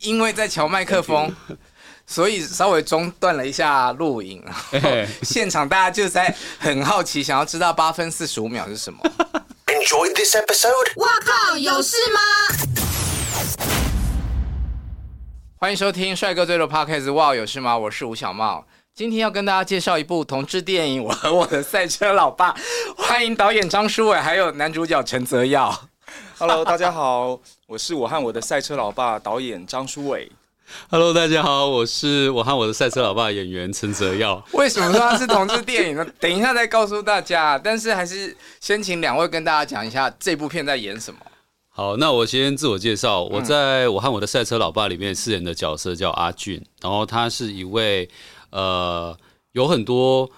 因为在调麦克风，所以稍微中断了一下录影。现场大家就在很好奇，想要知道八分四十五秒是什么。Enjoy this episode。哇靠，有事吗？欢迎收听帅哥最多 Podcast。哇，有事吗？我是吴小茂，今天要跟大家介绍一部同志电影《我和我的赛车老爸》。欢迎导演张书伟，还有男主角陈泽耀。Hello，大家好，我是我和我的赛车老爸导演张书伟。Hello，大家好，我是我和我的赛车老爸演员陈泽耀。为什么说他是同志电影呢？等一下再告诉大家。但是还是先请两位跟大家讲一下这部片在演什么。好，那我先自我介绍，我在我和我的赛车老爸里面饰演的角色叫阿俊，然后他是一位呃有很多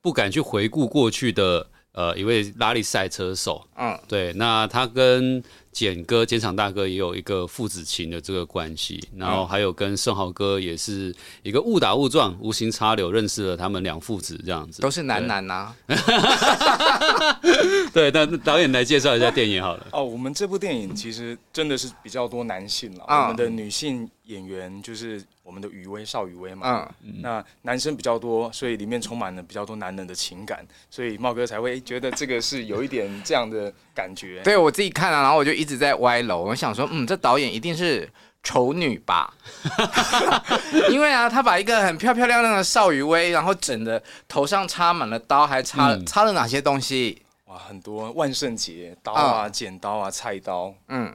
不敢去回顾过去的。呃，一位拉力赛车手，嗯，对，那他跟简哥、简场大哥也有一个父子情的这个关系，然后还有跟盛豪哥也是一个误打误撞、无心插柳认识了他们两父子这样子，都是男男呐。对，那导演来介绍一下电影好了。哦，我们这部电影其实真的是比较多男性了，我们的女性演员就是。我们的余威邵雨薇嘛，嗯，那男生比较多，所以里面充满了比较多男人的情感，所以茂哥才会觉得这个是有一点这样的感觉。对，我自己看了，啊，然后我就一直在歪楼，我想说，嗯，这导演一定是丑女吧？因为啊，他把一个很漂漂亮亮的邵雨薇，然后整的头上插满了刀，还插，嗯，插了哪些东西？哇，很多万圣节刀啊，嗯，剪刀啊，菜刀，嗯。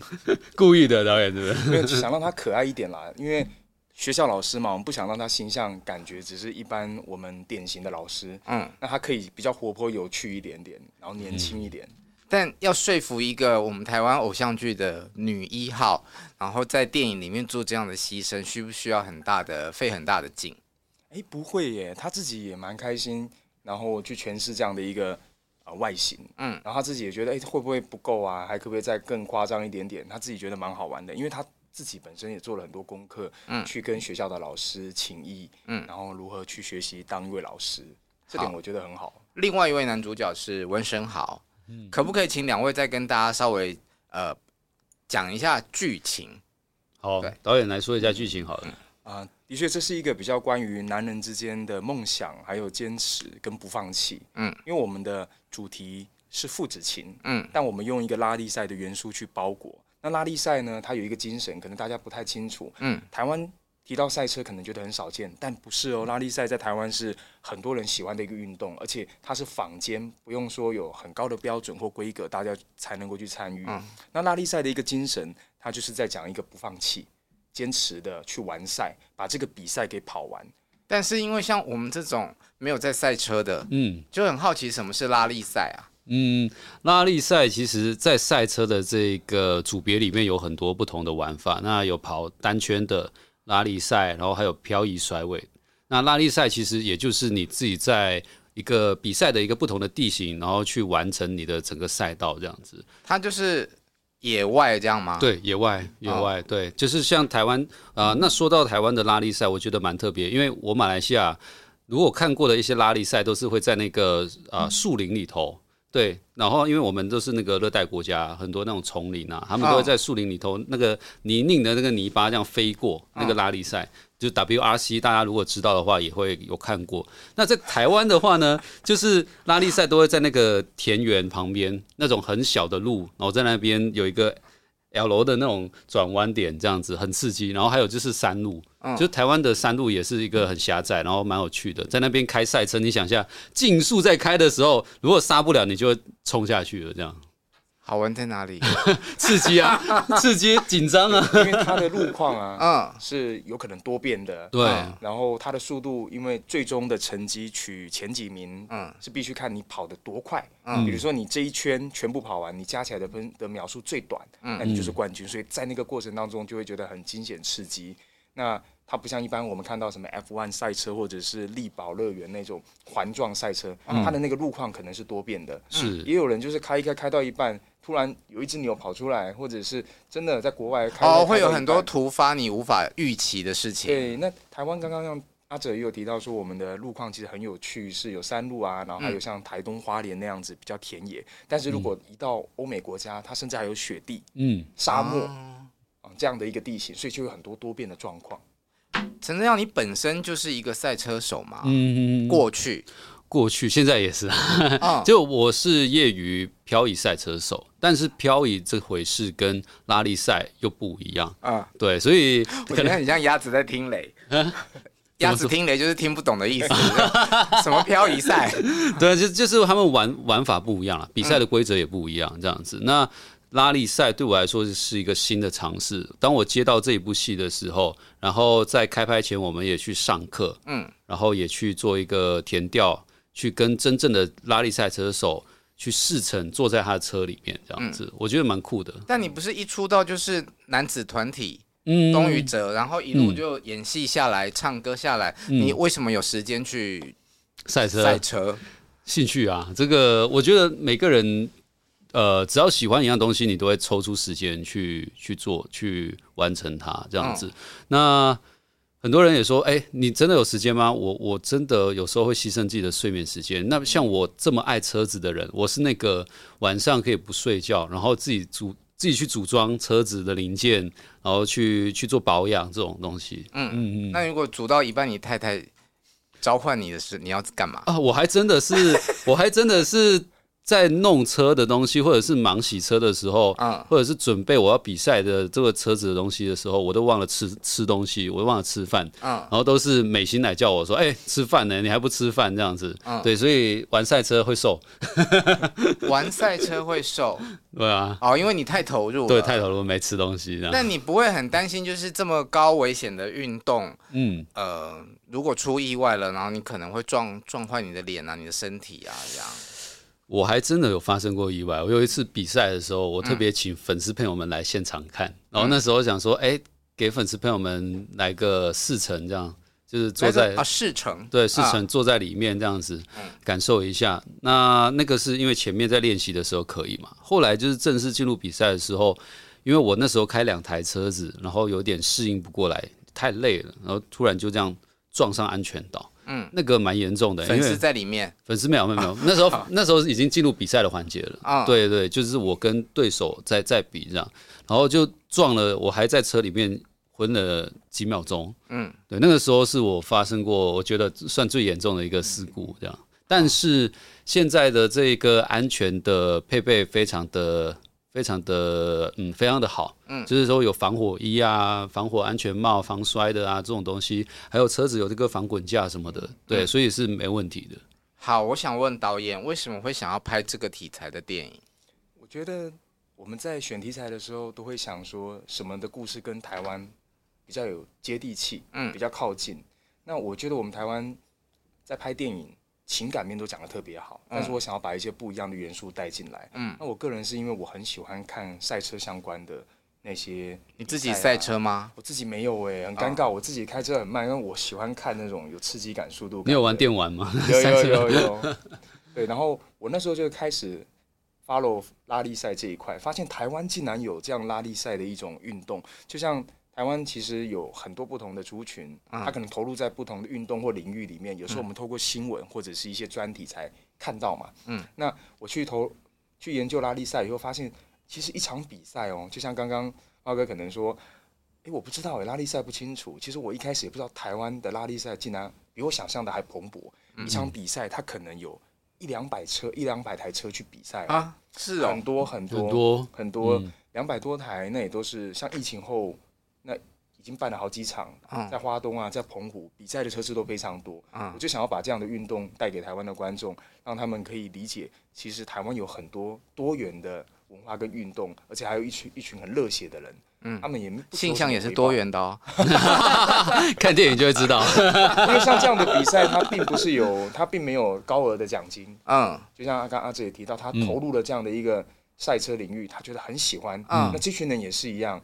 故意的导演是不是？没有，想让他可爱一点啦。因为学校老师嘛，我们不想让他形象感觉只是一般我们典型的老师。嗯，那他可以比较活泼有趣一点点，然后年轻一点。嗯。但要说服一个我们台湾偶像剧的女一号，然后在电影里面做这样的牺牲，需不需要很大的费很大的劲？哎，不会耶，她自己也蛮开心，然后去诠释这样的一个。啊，外形，嗯，然后他自己也觉得，哎、欸，会不会不够啊？还可不可以再更夸张一点点？他自己觉得蛮好玩的，因为他自己本身也做了很多功课，嗯，去跟学校的老师请益，嗯，然后如何去学习当一位老师，这点我觉得很好。另外一位男主角是温昇豪，嗯，可不可以请两位再跟大家稍微呃讲一下剧情？好，导演来说一下剧情好了。啊、呃，的确，这是一个比较关于男人之间的梦想，还有坚持跟不放弃。嗯，因为我们的主题是父子情。嗯，但我们用一个拉力赛的元素去包裹。那拉力赛呢，它有一个精神，可能大家不太清楚。嗯，台湾提到赛车，可能觉得很少见，但不是哦。拉力赛在台湾是很多人喜欢的一个运动，而且它是坊间不用说有很高的标准或规格，大家才能够去参与。嗯，那拉力赛的一个精神，它就是在讲一个不放弃。坚持的去完赛，把这个比赛给跑完。但是因为像我们这种没有在赛车的，嗯，就很好奇什么是拉力赛啊？嗯，拉力赛其实，在赛车的这个组别里面有很多不同的玩法。那有跑单圈的拉力赛，然后还有漂移甩尾。那拉力赛其实也就是你自己在一个比赛的一个不同的地形，然后去完成你的整个赛道这样子。它就是。野外这样吗？对，野外，野外，哦、对，就是像台湾啊、呃。那说到台湾的拉力赛，我觉得蛮特别，因为我马来西亚如果看过的一些拉力赛，都是会在那个啊树林里头，对，然后因为我们都是那个热带国家，很多那种丛林啊，他们都会在树林里头那个泥泞的那个泥巴这样飞过那个拉力赛。就 WRC，大家如果知道的话，也会有看过。那在台湾的话呢，就是拉力赛都会在那个田园旁边那种很小的路，然后在那边有一个 L 的那种转弯点，这样子很刺激。然后还有就是山路，嗯、就是台湾的山路也是一个很狭窄，然后蛮有趣的。在那边开赛车，你想一下，竞速在开的时候，如果刹不了，你就会冲下去了，这样。好玩在哪里？刺激啊，刺激，紧张啊，因为它的路况啊，嗯，是有可能多变的，对。然后它的速度，因为最终的成绩取前几名，嗯，是必须看你跑得多快，嗯。比如说你这一圈全部跑完，你加起来的分的秒数最短，嗯，那你就是冠军。所以在那个过程当中，就会觉得很惊险刺激。那它不像一般我们看到什么 F1 赛车或者是力宝乐园那种环状赛车，它的那个路况可能是多变的，是。也有人就是开一开开到一半。突然有一只牛跑出来，或者是真的在国外开哦，会有很多突发你无法预期的事情。对，那台湾刚刚让阿哲也有提到说，我们的路况其实很有趣，是有山路啊，然后还有像台东花莲那样子比较田野。嗯、但是如果一到欧美国家，它甚至还有雪地、嗯，沙漠啊这样的一个地形，所以就有很多多变的状况。陈正耀，你本身就是一个赛车手嘛？嗯，过去。过去现在也是，就我是业余漂移赛车手，但是漂移这回事跟拉力赛又不一样啊。对，所以我觉得很像鸭子在听雷，鸭子听雷就是听不懂的意思。什么漂移赛？对，就就是他们玩玩法不一样了，比赛的规则也不一样，这样子。那拉力赛对我来说是一个新的尝试。当我接到这一部戏的时候，然后在开拍前我们也去上课，嗯，然后也去做一个填调。去跟真正的拉力赛车手去试乘，坐在他的车里面这样子，嗯、我觉得蛮酷的。但你不是一出道就是男子团体，嗯，东雨哲，然后一路就演戏下来，嗯、唱歌下来，嗯、你为什么有时间去赛车？赛车兴趣啊，这个我觉得每个人，呃，只要喜欢一样东西，你都会抽出时间去去做，去完成它这样子。嗯、那很多人也说：“哎、欸，你真的有时间吗？”我我真的有时候会牺牲自己的睡眠时间。那像我这么爱车子的人，我是那个晚上可以不睡觉，然后自己组自己去组装车子的零件，然后去去做保养这种东西。嗯嗯嗯。那如果组到一半，你太太召唤你的是你要干嘛？啊，我还真的是，我还真的是。在弄车的东西，或者是忙洗车的时候，嗯，或者是准备我要比赛的这个车子的东西的时候，我都忘了吃吃东西，我都忘了吃饭，嗯，然后都是美心来叫我说，哎、欸，吃饭呢，你还不吃饭？这样子，嗯，对，所以玩赛车会瘦，玩赛车会瘦，对啊，哦，因为你太投入了，对，太投入没吃东西，那你不会很担心，就是这么高危险的运动，嗯，呃，如果出意外了，然后你可能会撞撞坏你的脸啊，你的身体啊，这样。我还真的有发生过意外。我有一次比赛的时候，我特别请粉丝朋友们来现场看。嗯、然后那时候想说，哎、欸，给粉丝朋友们来个试乘，这样就是坐在啊试乘，对试乘坐在里面这样子，嗯、感受一下。那那个是因为前面在练习的时候可以嘛？后来就是正式进入比赛的时候，因为我那时候开两台车子，然后有点适应不过来，太累了，然后突然就这样撞上安全岛。嗯，那个蛮严重的，粉丝在里面，粉丝没有没有没有，那时候那时候已经进入比赛的环节了。啊，对对，就是我跟对手在在比这样，然后就撞了，我还在车里面昏了几秒钟，嗯，对，那个时候是我发生过我觉得算最严重的一个事故这样，但是现在的这个安全的配备非常的。非常的嗯，非常的好，嗯，就是说有防火衣啊、防火安全帽、防摔的啊这种东西，还有车子有这个防滚架什么的，对，嗯、所以是没问题的。好，我想问导演，为什么会想要拍这个题材的电影？我觉得我们在选题材的时候，都会想说什么的故事跟台湾比较有接地气，嗯，比较靠近。那我觉得我们台湾在拍电影。情感面都讲得特别好，但是我想要把一些不一样的元素带进来。嗯，那我个人是因为我很喜欢看赛车相关的那些、啊。你自己赛车吗？我自己没有哎、欸，很尴尬。哦、我自己开车很慢，因为我喜欢看那种有刺激感、速度感。你有玩电玩吗？有有有有。对，然后我那时候就开始 follow 拉力赛这一块，发现台湾竟然有这样拉力赛的一种运动，就像。台湾其实有很多不同的族群，他可能投入在不同的运动或领域里面。有时候我们透过新闻或者是一些专题才看到嘛。嗯，那我去投去研究拉力赛以后，发现其实一场比赛哦，就像刚刚猫哥可能说，哎，我不知道哎，拉力赛不清楚。其实我一开始也不知道台湾的拉力赛竟然比我想象的还蓬勃。一场比赛它可能有一两百车、一两百台车去比赛啊，是很多很多很多很多两百多台，那也都是像疫情后那。已经办了好几场，在花东啊，在澎湖比赛的车次都非常多。嗯，我就想要把这样的运动带给台湾的观众，让他们可以理解，其实台湾有很多多元的文化跟运动，而且还有一群一群很热血的人。嗯，他们也性向也是多元的哦。看电影就会知道，因为像这样的比赛，它并不是有，它并没有高额的奖金。嗯，就像阿刚阿哲也提到，他投入了这样的一个赛车领域，他觉得很喜欢。嗯，那这群人也是一样。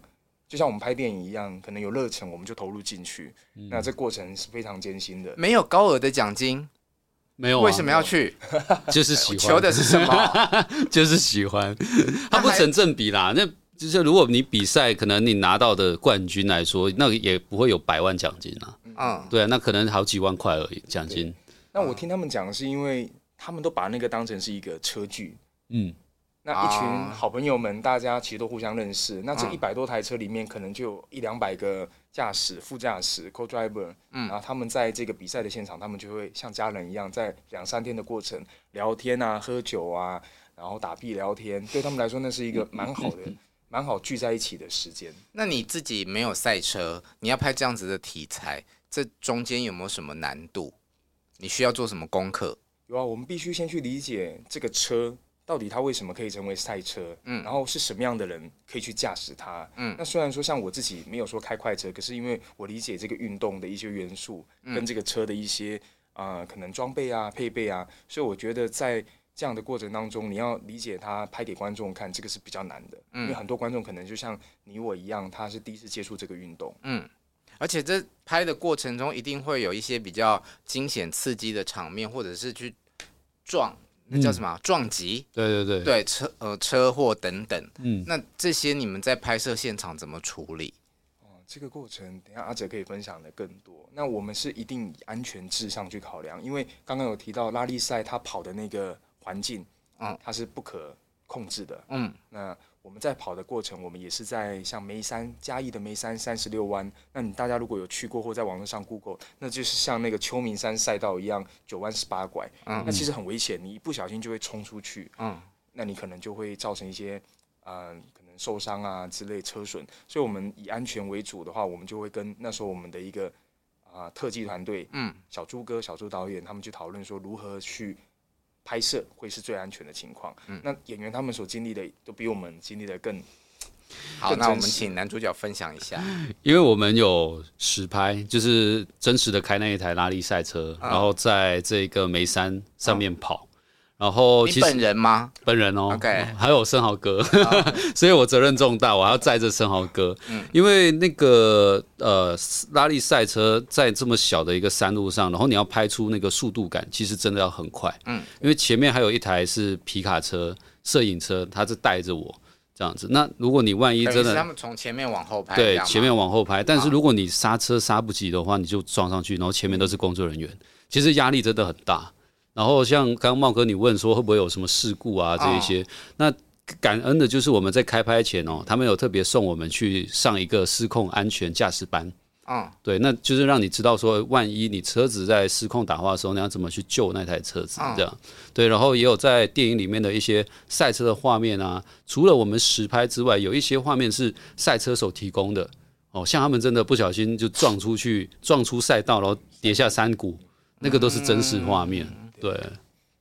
就像我们拍电影一样，可能有热忱，我们就投入进去。嗯、那这过程是非常艰辛的。没有高额的奖金，没有、啊，为什么要去？就是喜欢。求的是什么？就是喜欢。它不成正比啦。那就是如果你比赛，可能你拿到的冠军来说，那也不会有百万奖金啊。嗯，对啊，那可能好几万块而已奖金。那我听他们讲是，因为他们都把那个当成是一个车距。嗯。那一群好朋友们，大家其实都互相认识。那这一百多台车里面，可能就有一两百个驾驶、副驾驶、co-driver。嗯，然后他们在这个比赛的现场，他们就会像家人一样，在两三天的过程聊天啊、喝酒啊，然后打屁聊天。对他们来说，那是一个蛮好的、蛮好聚在一起的时间。那你自己没有赛车，你要拍这样子的题材，这中间有没有什么难度？你需要做什么功课？有啊，我们必须先去理解这个车。到底它为什么可以成为赛车？嗯，然后是什么样的人可以去驾驶它？嗯，那虽然说像我自己没有说开快车，可是因为我理解这个运动的一些元素，跟这个车的一些啊、呃、可能装备啊、配备啊，所以我觉得在这样的过程当中，你要理解它拍给观众看，这个是比较难的。嗯，因为很多观众可能就像你我一样，他是第一次接触这个运动。嗯，而且这拍的过程中一定会有一些比较惊险刺激的场面，或者是去撞。那叫什么？撞击？对对对，对车呃车祸等等。嗯，那这些你们在拍摄现场怎么处理？哦，这个过程等下阿哲可以分享的更多。那我们是一定以安全至上去考量，因为刚刚有提到拉力赛它跑的那个环境，嗯，它是不可控制的。嗯，那。我们在跑的过程，我们也是在像眉山嘉义的眉山三十六弯。那你大家如果有去过或在网络上 Google，那就是像那个秋名山赛道一样，九弯十八拐。嗯，那其实很危险，你一不小心就会冲出去。嗯，那你可能就会造成一些呃可能受伤啊之类车损。所以我们以安全为主的话，我们就会跟那时候我们的一个啊、呃、特技团队，嗯，小猪哥、小猪导演他们去讨论说如何去。拍摄会是最安全的情况。嗯，那演员他们所经历的都比我们经历的更好。那我们请男主角分享一下，因为我们有实拍，就是真实的开那一台拉力赛车，嗯、然后在这个眉山上面跑。嗯然后，其实本人吗？本人哦，OK，还有生蚝哥，所以我责任重大，我要载着生蚝哥。嗯，因为那个呃拉力赛车在这么小的一个山路上，然后你要拍出那个速度感，其实真的要很快。嗯，因为前面还有一台是皮卡车、摄影车，他是带着我这样子。那如果你万一真的，他们从前面往后拍，对，前面往后拍。但是如果你刹车刹不及的话，你就撞上去，然后前面都是工作人员，其实压力真的很大。然后像刚刚茂哥你问说会不会有什么事故啊这一些，那感恩的就是我们在开拍前哦，他们有特别送我们去上一个失控安全驾驶班。嗯，对，那就是让你知道说，万一你车子在失控打滑的时候，你要怎么去救那台车子这样。对，然后也有在电影里面的一些赛车的画面啊，除了我们实拍之外，有一些画面是赛车手提供的哦，像他们真的不小心就撞出去，撞出赛道，然后跌下山谷，那个都是真实画面。对，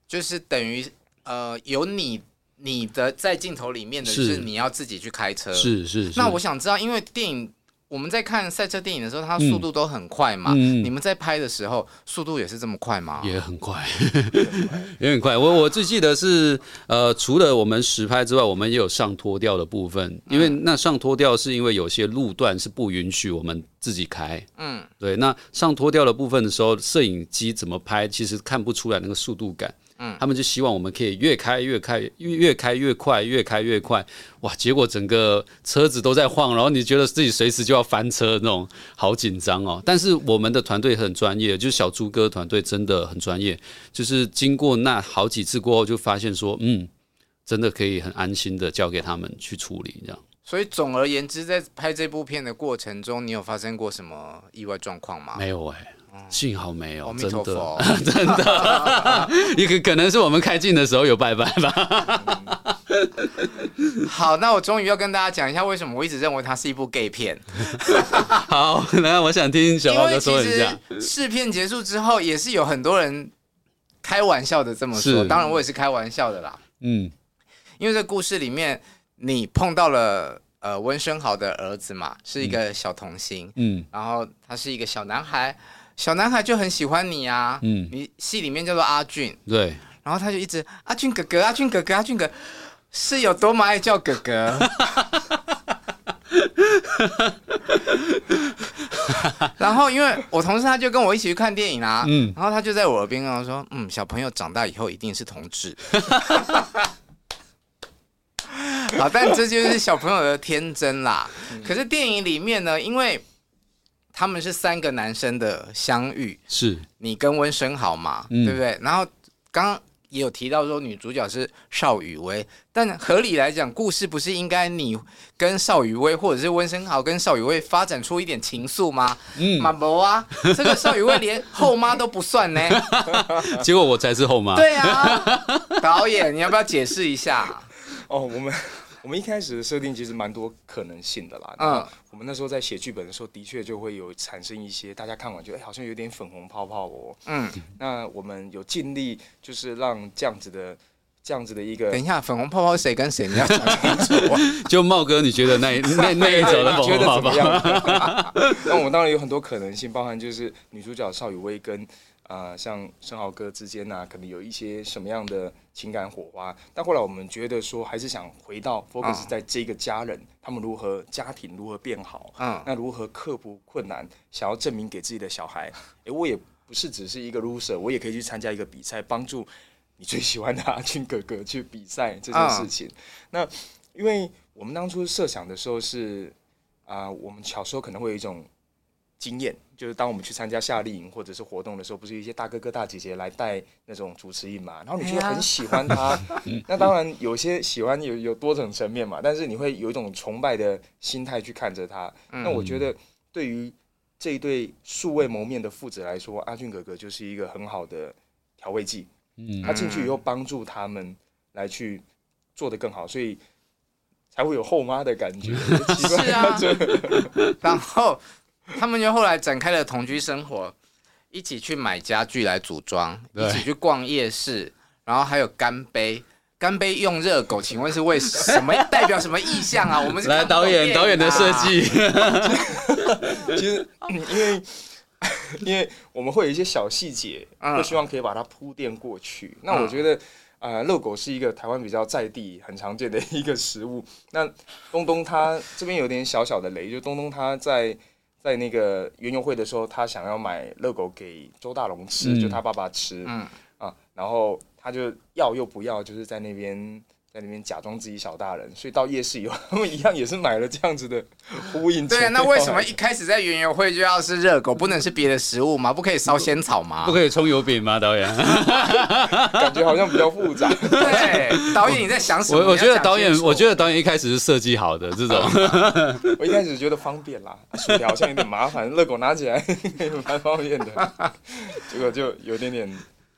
就是等于呃，有你你的在镜头里面的，是你要自己去开车。是是是。那我想知道，因为电影我们在看赛车电影的时候，它速度都很快嘛。嗯。你们在拍的时候，速度也是这么快吗？也很快，也很快。我我最记得是呃，除了我们实拍之外，我们也有上拖吊的部分。因为那上拖吊是因为有些路段是不允许我们。自己开，嗯，对，那上拖吊的部分的时候，摄影机怎么拍，其实看不出来那个速度感，嗯，他们就希望我们可以越开越开，越越开越快，越开越快，哇，结果整个车子都在晃，然后你觉得自己随时就要翻车那种，好紧张哦。但是我们的团队很专业，就是小猪哥团队真的很专业，就是经过那好几次过后，就发现说，嗯，真的可以很安心的交给他们去处理这样。所以总而言之，在拍这部片的过程中，你有发生过什么意外状况吗？没有哎、幸好没有，真的，真的，也可可能是我们开镜的时候有拜拜吧。好，那我终于要跟大家讲一下，为什么我一直认为它是一部 gay 片。好，那我想听小毛哥说一下。试片结束之后，也是有很多人开玩笑的这么说，当然我也是开玩笑的啦。嗯，因为这故事里面你碰到了呃温生豪的儿子嘛，是一个小童星，嗯，然后他是一个小男孩，小男孩就很喜欢你啊，嗯，你戏里面叫做阿俊，对。然后他就一直阿俊哥哥，阿俊哥哥，阿俊哥，是有多么爱叫哥哥。然后因为我同事他就跟我一起去看电影啦，嗯，然后他就在我耳边跟我说，嗯，小朋友长大以后一定是同志。好，但这就是小朋友的天真啦。可是电影里面呢，因为他们是三个男生的相遇，是你跟温生豪嘛，嗯、对不对？然后刚刚。也有提到说女主角是邵雨薇，但合理来讲，故事不是应该你跟邵雨薇，或者是温生豪跟邵雨薇发展出一点情愫吗？嗯，马博啊，这个邵雨薇连后妈都不算呢，结果我才是后妈。对啊，导演你要不要解释一下？哦，我们。我们一开始的设定其实蛮多可能性的啦。嗯，我们那时候在写剧本的时候，的确就会有产生一些大家看完觉得哎，好像有点粉红泡泡哦。嗯，那我们有尽力就是让这样子的这样子的一个。等一下，粉红泡泡谁跟谁？你要讲清楚。就茂哥，你觉得那 那那一种的粉红泡泡？那我们当然有很多可能性，包含就是女主角邵雨薇跟。啊、呃，像生蚝哥之间呢、啊，可能有一些什么样的情感火花？但后来我们觉得说，还是想回到 focus 在这个家人，嗯、他们如何家庭如何变好，嗯，那如何克服困难，想要证明给自己的小孩，哎，我也不是只是一个 loser，我也可以去参加一个比赛，帮助你最喜欢的阿俊哥哥去比赛这件事情。嗯、那因为我们当初设想的时候是啊、呃，我们小时候可能会有一种。经验就是当我们去参加夏令营或者是活动的时候，不是一些大哥哥大姐姐来带那种主持印嘛？然后你就很喜欢他，那当然有些喜欢有有多种层面嘛，但是你会有一种崇拜的心态去看着他。那我觉得对于这一对素未谋面的父子来说，阿俊哥哥就是一个很好的调味剂。他进去以后帮助他们来去做得更好，所以才会有后妈的感觉。是啊，然后。他们就后来展开了同居生活，一起去买家具来组装，一起去逛夜市，然后还有干杯，干杯用热狗，请问是为什么？代表什么意象啊？我们是来导演导演的设计，其实因为因为我们会有一些小细节，会希望可以把它铺垫过去。那我觉得，呃，热狗是一个台湾比较在地很常见的一个食物。那东东他这边有点小小的雷，就东东他在。在那个园游会的时候，他想要买热狗给周大龙吃，嗯、就他爸爸吃，嗯啊，然后他就要又不要，就是在那边。在里面假装自己小大人，所以到夜市以后，他们一样也是买了这样子的呼应。对啊，那为什么一开始在园游会就要是热狗，不能是别的食物吗？不可以烧仙草吗？不可以葱油饼吗？导演，感觉好像比较复杂。对，导演你在想什么？我我觉得导演，我觉得导演一开始是设计好的这种。我一开始觉得方便啦，薯条好像有点麻烦，热狗拿起来蛮方便的，结果就有点点。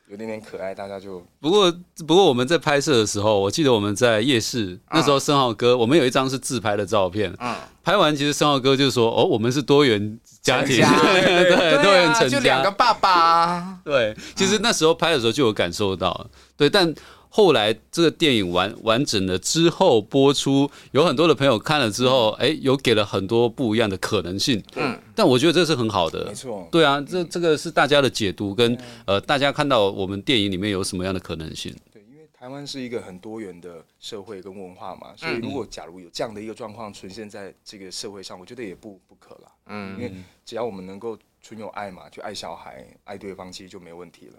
有点点可爱，大家就不过不过我们在拍摄的时候，我记得我们在夜市、嗯、那时候，申浩哥我们有一张是自拍的照片。嗯，拍完其实申浩哥就说：“哦，我们是多元家庭，家 对，多元成家，就两个爸爸。”对，其实那时候拍的时候就有感受到，对，但。后来这个电影完完整了之后播出，有很多的朋友看了之后，哎，有给了很多不一样的可能性。嗯，但我觉得这是很好的。没错。对啊，这这个是大家的解读跟呃，大家看到我们电影里面有什么样的可能性。对，因为台湾是一个很多元的社会跟文化嘛，所以如果假如有这样的一个状况出现在这个社会上，我觉得也不不可了。嗯，因为只要我们能够存有爱嘛，就爱小孩、爱对方，其实就没问题了。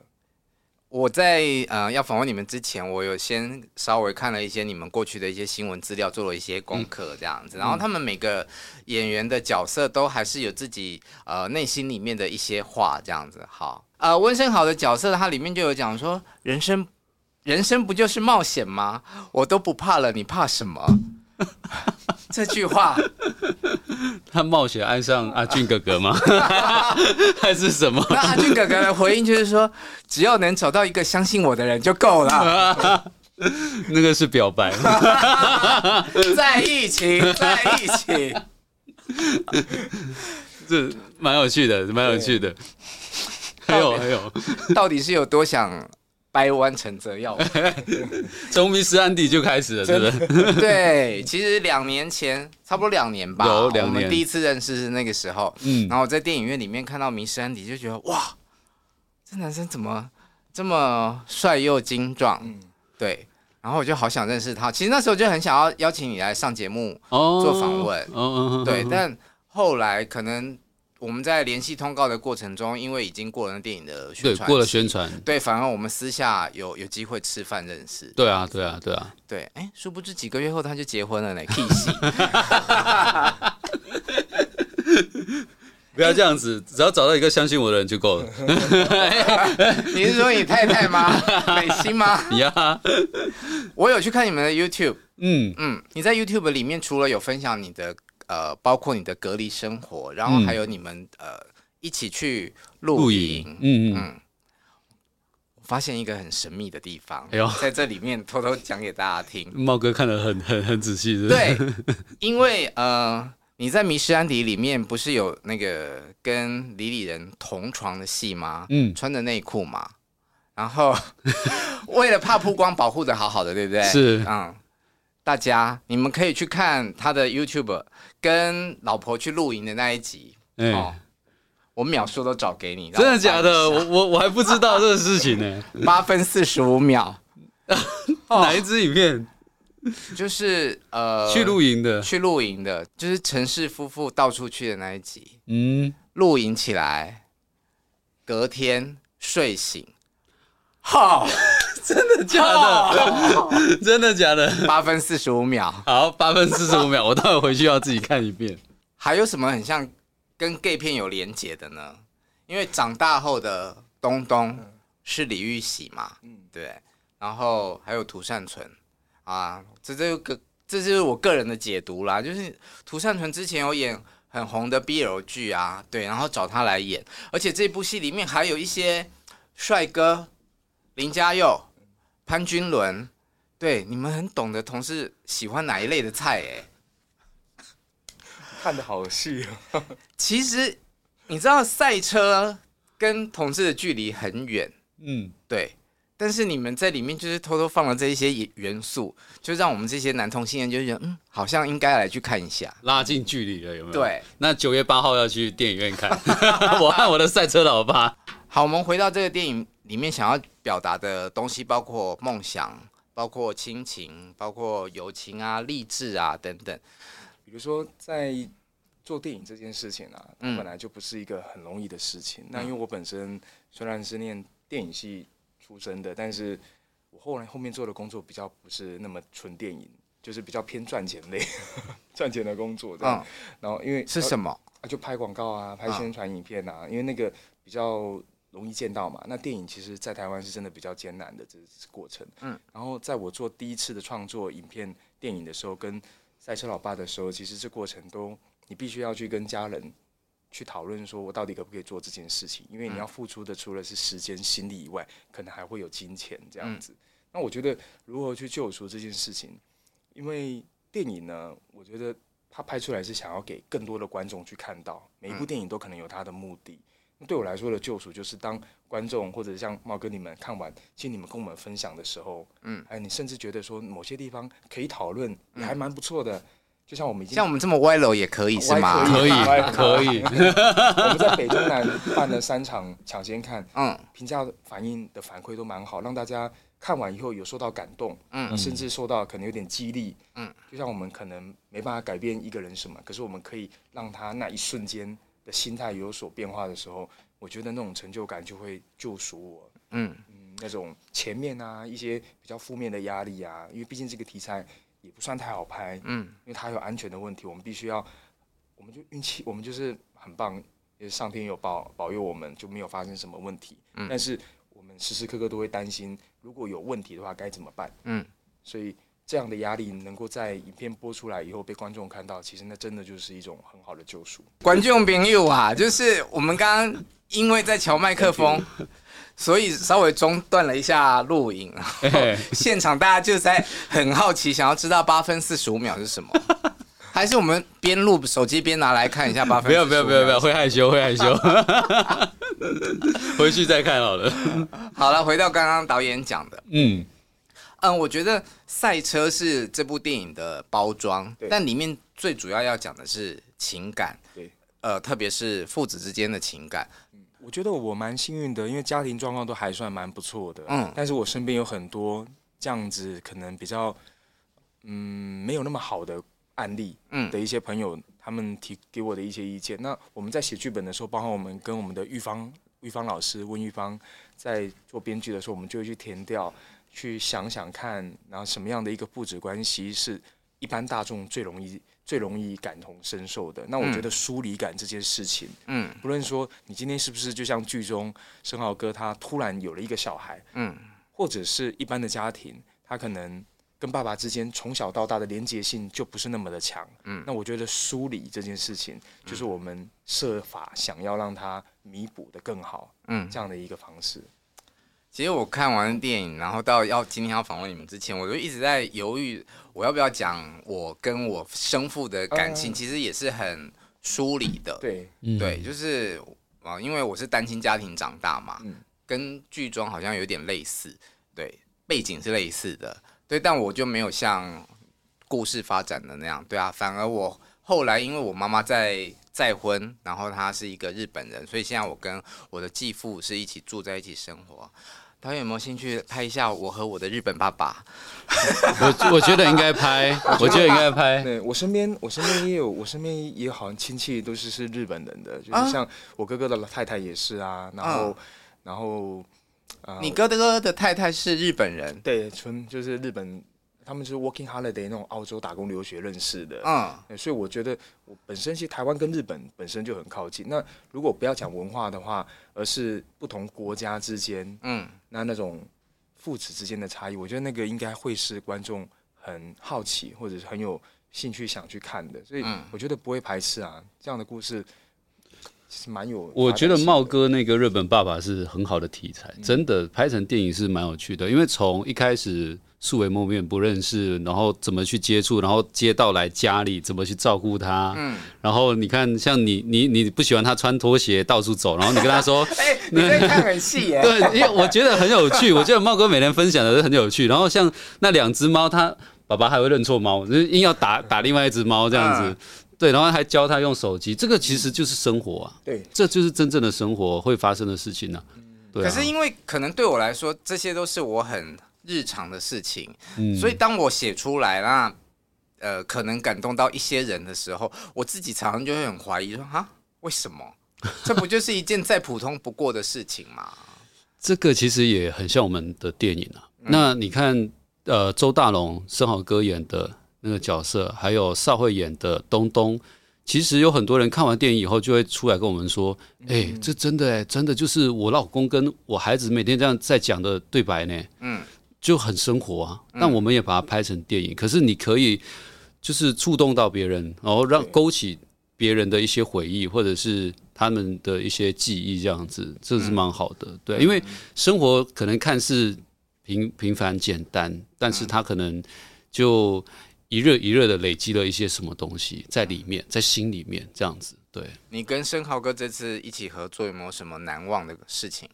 我在呃要访问你们之前，我有先稍微看了一些你们过去的一些新闻资料，做了一些功课这样子。然后他们每个演员的角色都还是有自己呃内心里面的一些话这样子。好，呃温升豪的角色，他里面就有讲说，人生人生不就是冒险吗？我都不怕了，你怕什么？这句话，他冒险爱上阿俊哥哥吗？还是什么？那阿俊哥哥的回应就是说，只要能找到一个相信我的人就够了。那个是表白，在一起，在一起，这蛮有趣的，蛮有趣的。还有还有，到底是有多想掰弯陈泽耀？从迷失安迪就开始了，是不是？对，其实两年前，差不多两年吧，有两年，我们第一次认识是那个时候。嗯，然后我在电影院里面看到迷失安迪，就觉得哇，这男生怎么这么帅又精壮？嗯，对。然后我就好想认识他。其实那时候就很想要邀请你来上节目做访问。哦，对，但后来可能。我们在联系通告的过程中，因为已经过了那电影的宣传，对，过了宣传，对，反而我们私下有有机会吃饭认识。对啊，对啊，对啊，对，哎，殊不知几个月后他就结婚了呢。不要这样子，只要找到一个相信我的人就够了。你是说你太太吗？美心吗？呀，我有去看你们的 YouTube，嗯嗯，你在 YouTube 里面除了有分享你的。呃，包括你的隔离生活，然后还有你们、嗯、呃一起去露营，嗯嗯发现一个很神秘的地方，哎呦，在这里面偷偷讲给大家听。茂哥看得很很很仔细？对，因为呃你在《迷失安迪》里面不是有那个跟李李仁同床的戏吗？嗯，穿着内裤嘛，然后 为了怕曝光，保护的好好的，对不对？是，嗯。大家，你们可以去看他的 YouTube，跟老婆去露营的那一集。欸、哦，我秒数都找给你。真的假的？我我我还不知道这个事情呢。八分四十五秒。哪一支影片？就是呃，去露营的，去露营的，就是陈氏夫妇到处去的那一集。嗯，露营起来，隔天睡醒。好。真的假的？真的假的？八分四十五秒。好，八分四十五秒，我待会回去要自己看一遍。还有什么很像跟 gay 片有连结的呢？因为长大后的东东是李玉玺嘛，嗯，对。然后还有涂善存啊，这这个这就是我个人的解读啦。就是涂善存之前有演很红的 BL 剧啊，对，然后找他来演，而且这部戏里面还有一些帅哥，林嘉佑。潘君伦，对，你们很懂得同事喜欢哪一类的菜哎，看的好细哦。其实你知道赛车跟同事的距离很远，嗯，对。但是你们在里面就是偷偷放了这一些元素，就让我们这些男同性恋就觉得，嗯，好像应该来去看一下，拉近距离了，有没有？对。那九月八号要去电影院看，我和我的赛车老爸。好，我们回到这个电影。里面想要表达的东西包括梦想，包括亲情，包括友情啊、励志啊等等。比如说，在做电影这件事情啊，它本来就不是一个很容易的事情。嗯、那因为我本身虽然是念电影系出身的，但是我后来后面做的工作比较不是那么纯电影，就是比较偏赚钱类、赚钱的工作。嗯。然后因为是什么？啊，就拍广告啊，拍宣传影片啊，嗯、因为那个比较。容易见到嘛？那电影其实，在台湾是真的比较艰难的这是过程。嗯，然后在我做第一次的创作影片电影的时候，跟赛车老爸的时候，其实这过程都你必须要去跟家人去讨论，说我到底可不可以做这件事情？因为你要付出的除了是时间、心力以外，可能还会有金钱这样子。那我觉得如何去救赎这件事情？因为电影呢，我觉得它拍出来是想要给更多的观众去看到，每一部电影都可能有它的目的。对我来说的救赎，就是当观众或者像茂哥你们看完，其实你们跟我们分享的时候，嗯，哎，你甚至觉得说某些地方可以讨论，也还蛮不错的。就像我们已经像我们这么歪楼也可以是吗？可以，可以。我们在北中南办了三场抢先看，嗯，评价反应的反馈都蛮好，让大家看完以后有受到感动，嗯，甚至受到可能有点激励，嗯，就像我们可能没办法改变一个人什么，可是我们可以让他那一瞬间。的心态有所变化的时候，我觉得那种成就感就会救赎我。嗯嗯，那种前面啊一些比较负面的压力啊，因为毕竟这个题材也不算太好拍。嗯，因为它有安全的问题，我们必须要，我们就运气，我们就是很棒，上天有保保佑我们，就没有发生什么问题。嗯，但是我们时时刻刻都会担心，如果有问题的话该怎么办？嗯，所以。这样的压力能够在影片播出来以后被观众看到，其实那真的就是一种很好的救赎。观众朋友啊，就是我们刚刚因为在调麦克风，所以稍微中断了一下录影。现场大家就在很好奇，想要知道八分四十五秒是什么？还是我们边录手机边拿来看一下八分？不要不要不要不要，会害羞会害羞。回去再看好了。好了，回到刚刚导演讲的，嗯嗯，我觉得赛车是这部电影的包装，但里面最主要要讲的是情感。对。呃，特别是父子之间的情感，嗯，我觉得我蛮幸运的，因为家庭状况都还算蛮不错的，嗯，但是我身边有很多这样子可能比较，嗯，没有那么好的案例，嗯，的一些朋友，他们提给我的一些意见。那我们在写剧本的时候，包括我们跟我们的玉芳、玉芳老师温玉芳在做编剧的时候，我们就会去填调，去想想看，然后什么样的一个父子关系是一般大众最容易。最容易感同身受的，那我觉得疏离感这件事情，嗯，不论说你今天是不是就像剧中申浩哥他突然有了一个小孩，嗯，或者是一般的家庭，他可能跟爸爸之间从小到大的连结性就不是那么的强，嗯，那我觉得疏离这件事情，就是我们设法想要让他弥补的更好，嗯，这样的一个方式。其实我看完电影，然后到要今天要访问你们之前，我就一直在犹豫。我要不要讲我跟我生父的感情？其实也是很疏离的。对，对，就是啊，因为我是单亲家庭长大嘛，跟剧中好像有点类似，对，背景是类似的，对，但我就没有像故事发展的那样，对啊，反而我后来因为我妈妈在再婚，然后她是一个日本人，所以现在我跟我的继父是一起住在一起生活。导演有没有兴趣拍一下我和我的日本爸爸？我我觉得应该拍，我觉得应该拍。对，我身边，我身边也有，我身边也有好像亲戚都是是日本人的，就是像我哥哥的太太也是啊，然后，然后，你哥哥的太太是日本人？对，纯就是日本。他们就是 working holiday 那种澳洲打工留学认识的，嗯，所以我觉得我本身其实台湾跟日本本身就很靠近。那如果不要讲文化的话，而是不同国家之间，嗯，那那种父子之间的差异，我觉得那个应该会是观众很好奇或者是很有兴趣想去看的。所以我觉得不会排斥啊，这样的故事其实蛮有。我觉得茂哥那个日本爸爸是很好的题材，真的拍成电影是蛮有趣的，因为从一开始。素未谋面不认识，然后怎么去接触，然后接到来家里怎么去照顾他，嗯，然后你看像你你你不喜欢他穿拖鞋到处走，然后你跟他说，哎、欸，你在看很细耶，对，因为我觉得很有趣，我觉得茂哥每天分享的都很有趣，然后像那两只猫，他爸爸还会认错猫，就是硬要打打另外一只猫这样子，嗯、对，然后还教他用手机，这个其实就是生活啊，对，这就是真正的生活会发生的事情呢、啊，对啊，可是因为可能对我来说，这些都是我很。日常的事情，所以当我写出来，那呃，可能感动到一些人的时候，我自己常常就会很怀疑说，哈，为什么？这不就是一件再普通不过的事情吗？这个其实也很像我们的电影啊。嗯、那你看，呃，周大龙、申豪哥演的那个角色，还有邵慧演的东东，其实有很多人看完电影以后，就会出来跟我们说，哎、欸，这真的、欸，真的就是我老公跟我孩子每天这样在讲的对白呢。嗯。就很生活啊，但我们也把它拍成电影。嗯、可是你可以就是触动到别人，然后让勾起别人的一些回忆，或者是他们的一些记忆，这样子，这是蛮好的。对，因为生活可能看似平平凡简单，但是它可能就一热一热的累积了一些什么东西在里面，在心里面这样子。对，你跟生豪哥这次一起合作，有没有什么难忘的事情？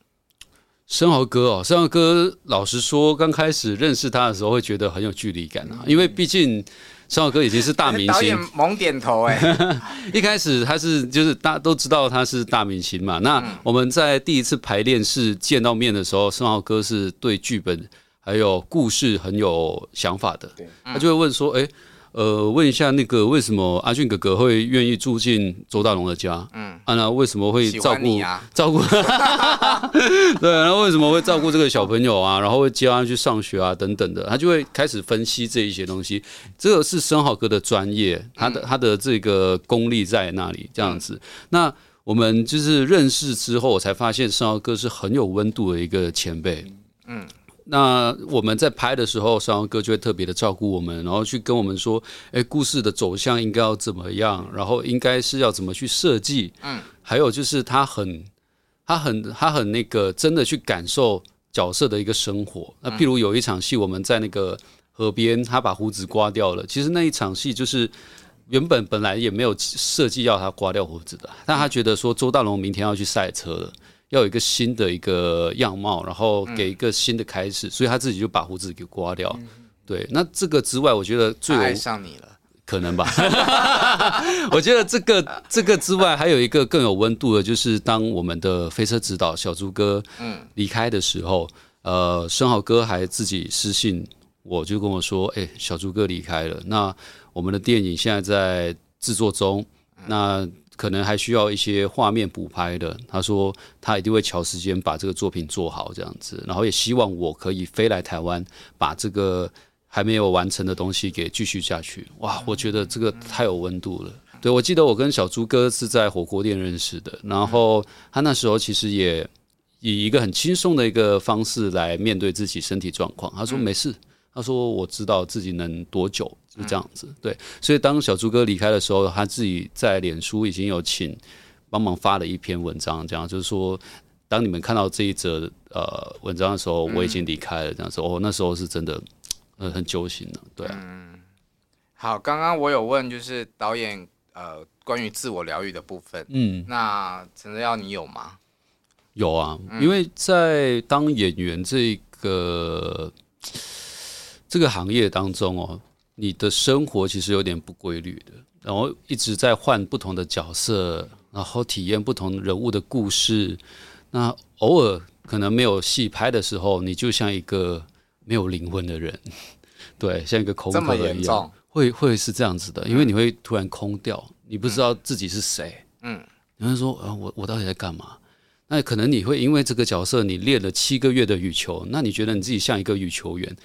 申豪哥哦，生豪哥，老实说，刚开始认识他的时候，会觉得很有距离感啊，因为毕竟生豪哥已经是大明星。导演猛点头哎，一开始他是就是大家都知道他是大明星嘛。那我们在第一次排练室见到面的时候，生豪哥是对剧本还有故事很有想法的，他就会问说：“哎。”呃，问一下那个为什么阿俊哥哥会愿意住进周大龙的家？嗯，啊，那为什么会照顾、啊、照顾？对，然后为什么会照顾这个小朋友啊？然后会接他去上学啊，等等的，他就会开始分析这一些东西。这个是生豪哥的专业，他的他的这个功力在那里，这样子。那我们就是认识之后，我才发现生豪哥是很有温度的一个前辈。嗯。那我们在拍的时候，申豪哥就会特别的照顾我们，然后去跟我们说，哎，故事的走向应该要怎么样，然后应该是要怎么去设计，嗯，还有就是他很他很他很那个真的去感受角色的一个生活。那譬如有一场戏，我们在那个河边，他把胡子刮掉了。其实那一场戏就是原本本来也没有设计要他刮掉胡子的，但他觉得说周大龙明天要去赛车了，要有一个新的一个样貌，然后给一个新的开始，所以他自己就把胡子给刮掉。对，那这个之外，我觉得最爱上你了。可能吧，我觉得这个这个之外，还有一个更有温度的，就是当我们的飞车指导小猪哥嗯。离开的时候，呃，生蚝哥还自己私信我，就跟我说，哎，小猪哥离开了，那我们的电影现在在制作中，那可能还需要一些画面补拍的。他说他一定会瞧时间把这个作品做好，这样子，然后也希望我可以飞来台湾把这个。还没有完成的东西给继续下去，哇！我觉得这个太有温度了。对，我记得我跟小猪哥是在火锅店认识的，然后他那时候其实也以一个很轻松的一个方式来面对自己身体状况。他说没事，他说我知道自己能多久，就这样子。对，所以当小猪哥离开的时候，他自己在脸书已经有请帮忙发了一篇文章，这样就是说，当你们看到这一则呃文章的时候，我已经离开了。这样说哦，那时候是真的。呃，很揪心的，对啊。嗯，好，刚刚我有问，就是导演呃，关于自我疗愈的部分，嗯，那陈哲耀你有吗？有啊，嗯，因为在当演员这个这个行业当中哦，你的生活其实有点不规律的，然后一直在换不同的角色，然后体验不同人物的故事，那偶尔可能没有戏拍的时候，你就像一个。没有灵魂的人，对，像一个空壳一样，会会是这样子的，因为你会突然空掉，你不知道自己是谁，嗯，你会说啊，我我到底在干嘛？那可能你会因为这个角色，你练了七个月的羽球，那你觉得你自己像一个羽球员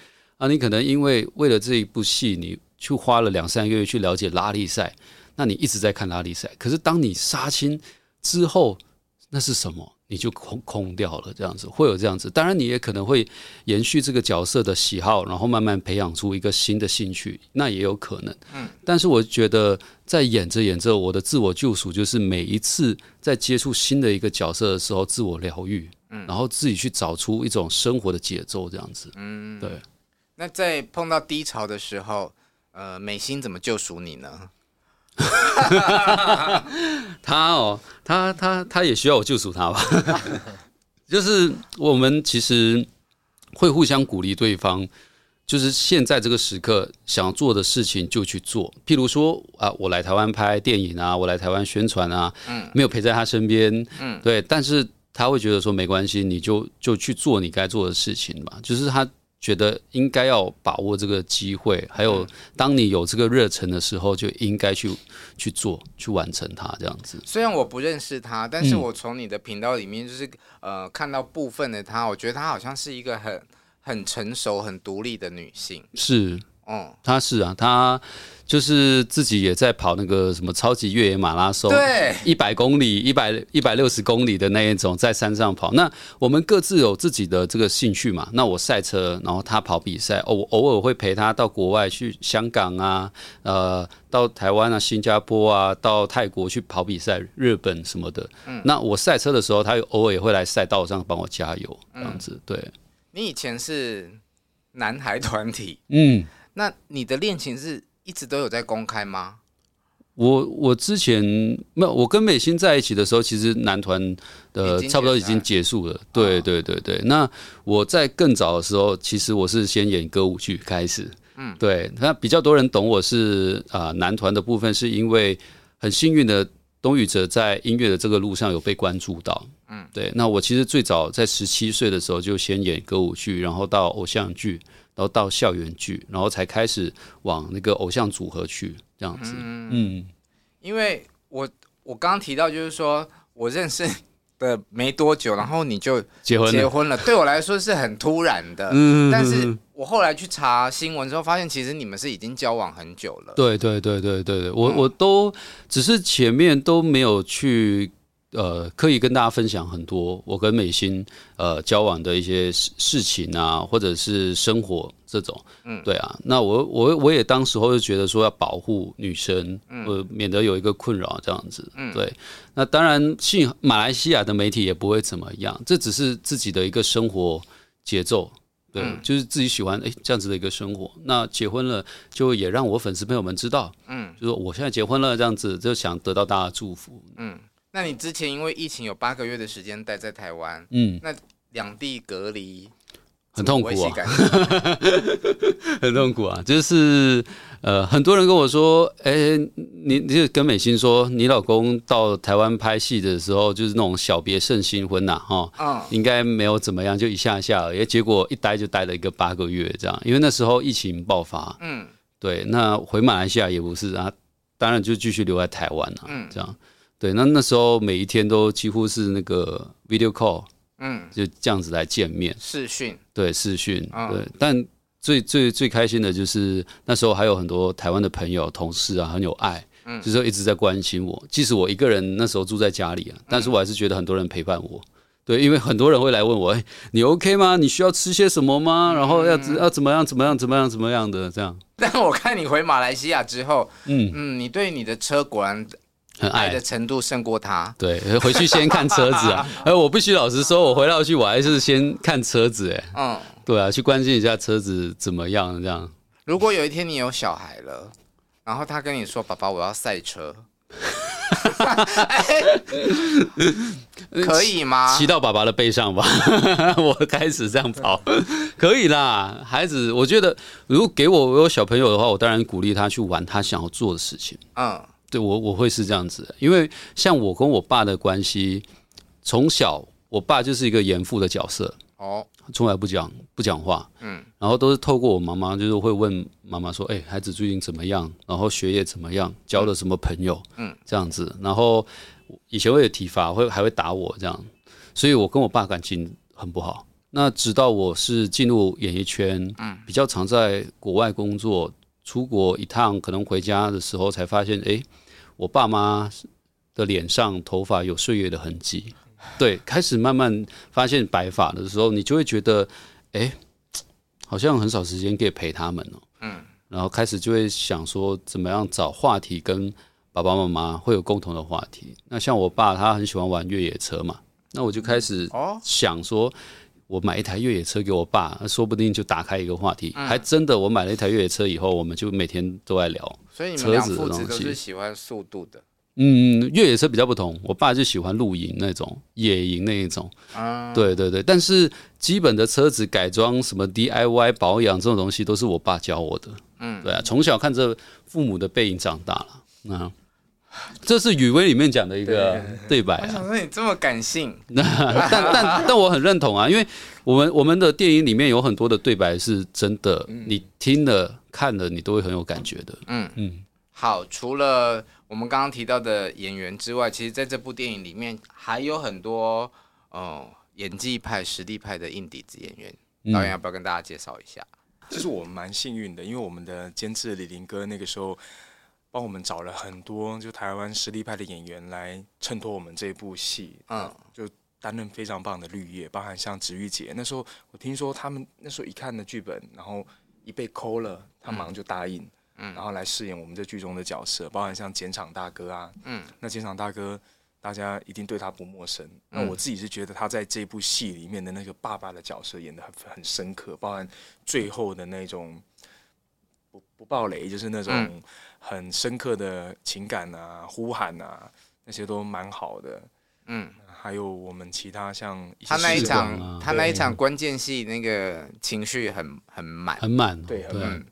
啊？你可能因为为了这一部戏，你去花了两三个月去了解拉力赛，那你一直在看拉力赛，可是当你杀青之后，那是什么？你就空空掉了，这样子会有这样子。当然，你也可能会延续这个角色的喜好，然后慢慢培养出一个新的兴趣，那也有可能。嗯，但是我觉得在演着演着，我的自我救赎就是每一次在接触新的一个角色的时候，自我疗愈，嗯，然后自己去找出一种生活的节奏，这样子。嗯，对。那在碰到低潮的时候，呃，美心怎么救赎你呢？他哦，他他他也需要我救赎他吧？就是我们其实会互相鼓励对方，就是现在这个时刻想做的事情就去做。譬如说啊，我来台湾拍电影啊，我来台湾宣传啊，嗯，没有陪在他身边，嗯，对，但是他会觉得说没关系，你就就去做你该做的事情吧。就是他。觉得应该要把握这个机会，还有当你有这个热忱的时候，就应该去去做，去完成它这样子。虽然我不认识他，但是我从你的频道里面就是、嗯、呃看到部分的他，我觉得他好像是一个很很成熟、很独立的女性。是，嗯，她是啊，他。就是自己也在跑那个什么超级越野马拉松，对，一百公里、一百一百六十公里的那一种，在山上跑。那我们各自有自己的这个兴趣嘛。那我赛车，然后他跑比赛，偶偶尔会陪他到国外去，香港啊，呃，到台湾啊、新加坡啊，到泰国去跑比赛，日本什么的。嗯，那我赛车的时候，他偶尔也会来赛道上帮我加油，这样子。对，你以前是男孩团体，嗯，那你的恋情是？一直都有在公开吗？我我之前没有，我跟美心在一起的时候，其实男团的差不多已经结束了。对对对对，那我在更早的时候，其实我是先演歌舞剧开始。嗯，对，那比较多人懂我是啊、呃，男团的部分是因为很幸运的东雨哲在音乐的这个路上有被关注到。嗯，对，那我其实最早在十七岁的时候就先演歌舞剧，然后到偶像剧。然后到校园剧，然后才开始往那个偶像组合去这样子。嗯，嗯，因为我我刚刚提到，就是说我认识的没多久，然后你就结婚结婚了，对我来说是很突然的。嗯，但是我后来去查新闻之后，发现其实你们是已经交往很久了。对对对对对对，我我都只是前面都没有去呃，可以跟大家分享很多我跟美心呃交往的一些事事情啊，或者是生活这种，嗯，对啊。那我我我也当时候就觉得说要保护女生，呃，免得有一个困扰这样子，嗯，对。那当然，信马来西亚的媒体也不会怎么样，这只是自己的一个生活节奏，对，嗯、就是自己喜欢哎这样子的一个生活。那结婚了，就也让我粉丝朋友们知道，嗯，就说我现在结婚了这样子，就想得到大家祝福，嗯。那你之前因为疫情有八个月的时间待在台湾，嗯，那两地隔离很痛苦啊，很痛苦啊，就是呃，很多人跟我说，哎、欸，你你就跟美心说，你老公到台湾拍戏的时候，就是那种小别胜新婚呐，哈，嗯，应该没有怎么样，就一下下而已，结果一待就待了一个八个月这样，因为那时候疫情爆发，嗯，对，那回马来西亚也不是啊，当然就继续留在台湾了，嗯，这样。对，那那时候每一天都几乎是那个 video call，嗯，就这样子来见面，视讯，对，视讯，对。但最最最开心的就是那时候还有很多台湾的朋友、同事啊，很有爱，嗯，就是一直在关心我。即使我一个人那时候住在家里啊，但是我还是觉得很多人陪伴我。对，因为很多人会来问我，哎，你 OK 吗？你需要吃些什么吗？然后要要怎么样？怎么样？怎么样？怎么样的这样？但我看你回马来西亚之后，嗯嗯，你对你的车果然。很爱的程度胜过他，对，回去先看车子啊。哎，我必须老实说，我回到去我还是先看车子，哎，嗯，对啊，去关心一下车子怎么样，这样。如果有一天你有小孩了，然后他跟你说：“爸爸，我要赛车。” 可以吗？骑到爸爸的背上吧，我开始这样跑，可以啦。孩子，我觉得如果给我我有小朋友的话，我当然鼓励他去玩他想要做的事情，嗯。对我我会是这样子，因为像我跟我爸的关系，从小我爸就是一个严父的角色哦，从来不讲不讲话，嗯，然后都是透过我妈妈，就是会问妈妈说，哎，孩子最近怎么样？然后学业怎么样？交了什么朋友？嗯，这样子，然后以前会有体罚，会还会打我这样，所以我跟我爸感情很不好。那直到我是进入演艺圈，嗯，比较常在国外工作。出国一趟，可能回家的时候才发现，哎，我爸妈的脸上头发有岁月的痕迹。对，开始慢慢发现白发的时候，你就会觉得，哎，好像很少时间可以陪他们哦。嗯。然后开始就会想说，怎么样找话题跟爸爸妈妈会有共同的话题。那像我爸，他很喜欢玩越野车嘛，那我就开始想说。我买一台越野车给我爸，说不定就打开一个话题。嗯、还真的，我买了一台越野车以后，我们就每天都在聊。所以你们两父子都是喜欢速度的。嗯，越野车比较不同，我爸就喜欢露营那种、野营那一种。啊，对对对。但是基本的车子改装、什么 DIY 保养这种东西，都是我爸教我的。嗯，对啊，从小看着父母的背影长大了。啊。这是雨薇里面讲的一个对白啊！我想说你这么感性，但但但我很认同啊，因为我们我们的电影里面有很多的对白是真的，你听了看了你都会很有感觉的。嗯嗯。好，除了我们刚刚提到的演员之外，其实在这部电影里面还有很多哦演技派、实力派的硬底子演员，导演要不要跟大家介绍一下？其实我们蛮幸运的，因为我们的监制李林哥那个时候。帮我们找了很多就台湾实力派的演员来衬托我们这部戏，嗯，就担任非常棒的绿叶，包含像植玉姐。那时候我听说他们那时候一看的剧本，然后一被抠了，他马上就答应，嗯，然后来饰演我们这剧中的角色，包含像剪场大哥啊，嗯，那剪场大哥大家一定对他不陌生。那我自己是觉得他在这部戏里面的那个爸爸的角色演得很很深刻，包含最后的那种不不爆雷，就是那种。嗯很深刻的情感啊，呼喊啊，那些都蛮好的。嗯，还有我们其他像他那一场，啊、他那一场关键戏，那个情绪很很满，很满，对，很满。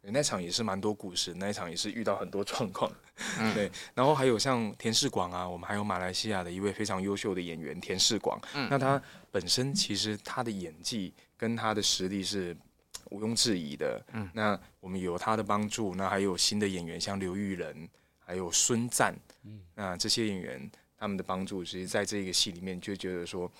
那场也是蛮多故事，那一场也是遇到很多状况。嗯、对，然后还有像田世广啊，我们还有马来西亚的一位非常优秀的演员田世广。嗯，那他本身其实他的演技跟他的实力是。毋庸置疑的，嗯，那我们有他的帮助，那还有新的演员，像刘玉仁，还有孙赞，嗯，那这些演员他们的帮助，其实在这个戏里面就觉得说，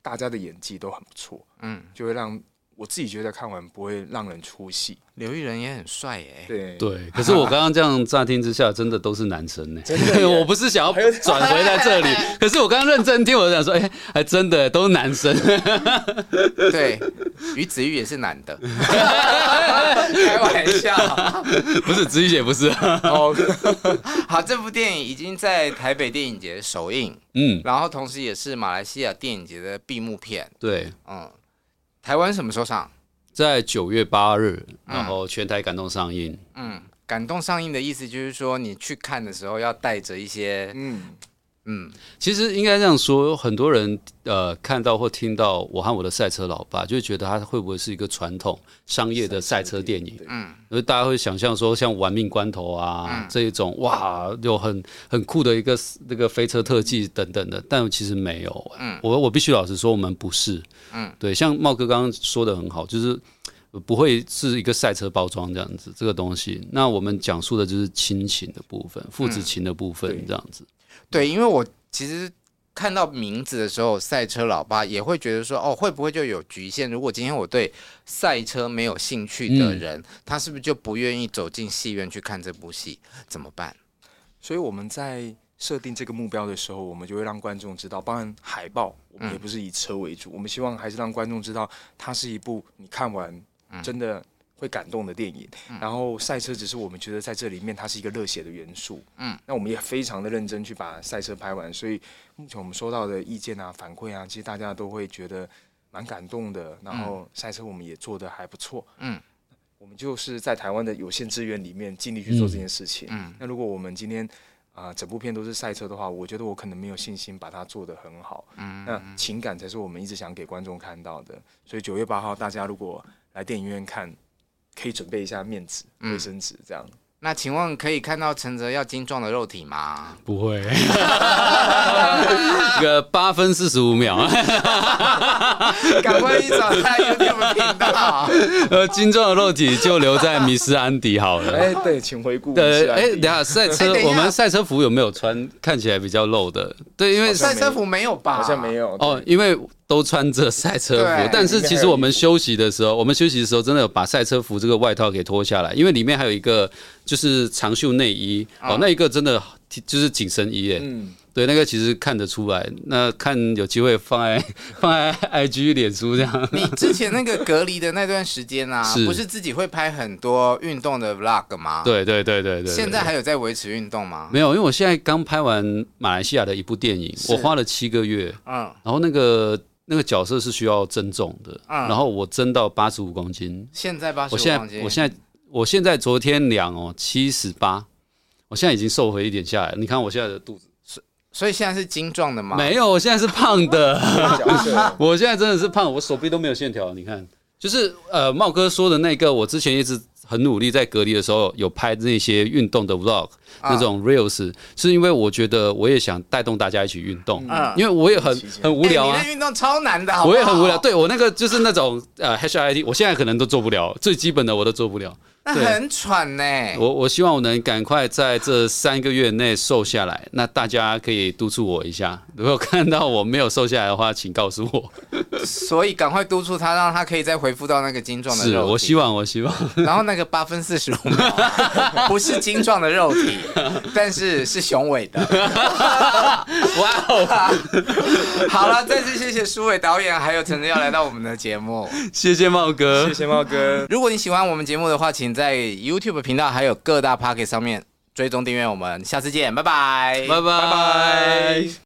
大家的演技都很不错，嗯，就会让我自己觉得看完不会让人出戏。刘玉仁也很帅耶，对对。可是我刚刚这样乍听之下，真的都是男生呢。真的，我不是想要转回在这里，可是我刚刚认真听，我就想说，哎，还真的都是男生。对，于子玉也是男的，开玩笑，不是子玉姐不是。哦，好，这部电影已经在台北电影节首映，嗯，然后同时也是马来西亚电影节的闭幕片。对，嗯，台湾什么时候上？在九月八日，然后全台感动上映。嗯，感动上映的意思就是说，你去看的时候要带着一些，嗯嗯，其实应该这样说，很多人呃看到或听到我和我的赛车老爸，就会觉得他会不会是一个传统商业的赛车电影？嗯，因为大家会想象说，像玩命关头啊、嗯、这一种，哇，有很很酷的一个那个飞车特技等等的，但其实没有。嗯，我我必须老实说，我们不是。嗯，对，像茂哥刚刚说的很好，就是不会是一个赛车包装这样子这个东西。那我们讲述的就是亲情的部分，父子情的部分这样子。嗯、对，因为我其实看到名字的时候，赛车老爸也会觉得说，哦，会不会就有局限？如果今天我对赛车没有兴趣的人，嗯、他是不是就不愿意走进戏院去看这部戏？怎么办？所以我们在设定这个目标的时候，我们就会让观众知道，包含海报。我们也不是以车为主，嗯、我们希望还是让观众知道，它是一部你看完真的会感动的电影。嗯、然后赛车只是我们觉得在这里面它是一个热血的元素。嗯，那我们也非常的认真去把赛车拍完。所以目前我们收到的意见啊、反馈啊，其实大家都会觉得蛮感动的。然后赛车我们也做得还不错。嗯，我们就是在台湾的有限资源里面尽力去做这件事情。嗯，那如果我们今天。啊，整部片都是赛车的话，我觉得我可能没有信心把它做得很好。嗯，那情感才是我们一直想给观众看到的。所以九月八号，大家如果来电影院看，可以准备一下面纸、卫生纸这样。那请问可以看到陈泽要精壮的肉体吗？不会，一 个八分四十五秒，赶快去找他 YouTube 频道。呃，精壮的肉体就留在迷失安迪好了。哎，对，请回顾。对，哎，等下赛车，我们赛车服有没有穿看起来比较露的？对，因为赛车服没有吧？好像没有。哦，因为。都穿着赛车服，但是其实我们休息的时候，我们休息的时候真的有把赛车服这个外套给脱下来，因为里面还有一个就是长袖内衣哦，那一个真的就是紧身衣耶。嗯，对，那个其实看得出来。那看有机会放在放在 IG 脸书这样。你之前那个隔离的那段时间啊，不是自己会拍很多运动的 Vlog 吗？对对对对对。现在还有在维持运动吗？没有，因为我现在刚拍完马来西亚的一部电影，我花了七个月。嗯，然后那个。那个角色是需要增重的，嗯、然后我增到八十五公斤。现在八十五公斤。我现在，我现在，我现在昨天量哦，七十八。我现在已经瘦回一点下来。你看我现在的肚子，所所以现在是精壮的吗？没有，我现在是胖的。我现在真的是胖，我手臂都没有线条。你看，就是呃，茂哥说的那个，我之前一直。很努力，在隔离的时候有拍那些运动的 vlog，那种 reels，是因为我觉得我也想带动大家一起运动，因为我也很很无聊啊。你的运动超难的，好好？我也很无聊。对，我那个就是那种呃 HIIT，我现在可能都做不了，最基本的我都做不了。那很喘呢。我我希望我能赶快在这三个月内瘦下来。那大家可以督促我一下，如果看到我没有瘦下来的话，请告诉我。所以赶快督促他，让他可以再恢复到那个精壮的肉体。是，我希望，我希望。然后那个八分四十五秒，不是精壮的肉体，但是是雄伟的。哇哦！好了，再次谢谢舒伟导演还有承泽要来到我们的节目。谢谢茂哥，谢谢茂哥。如果你喜欢我们节目的话，请。在 YouTube 频道还有各大 Pocket 上面追踪订阅我们，下次见，拜拜，拜拜，拜拜。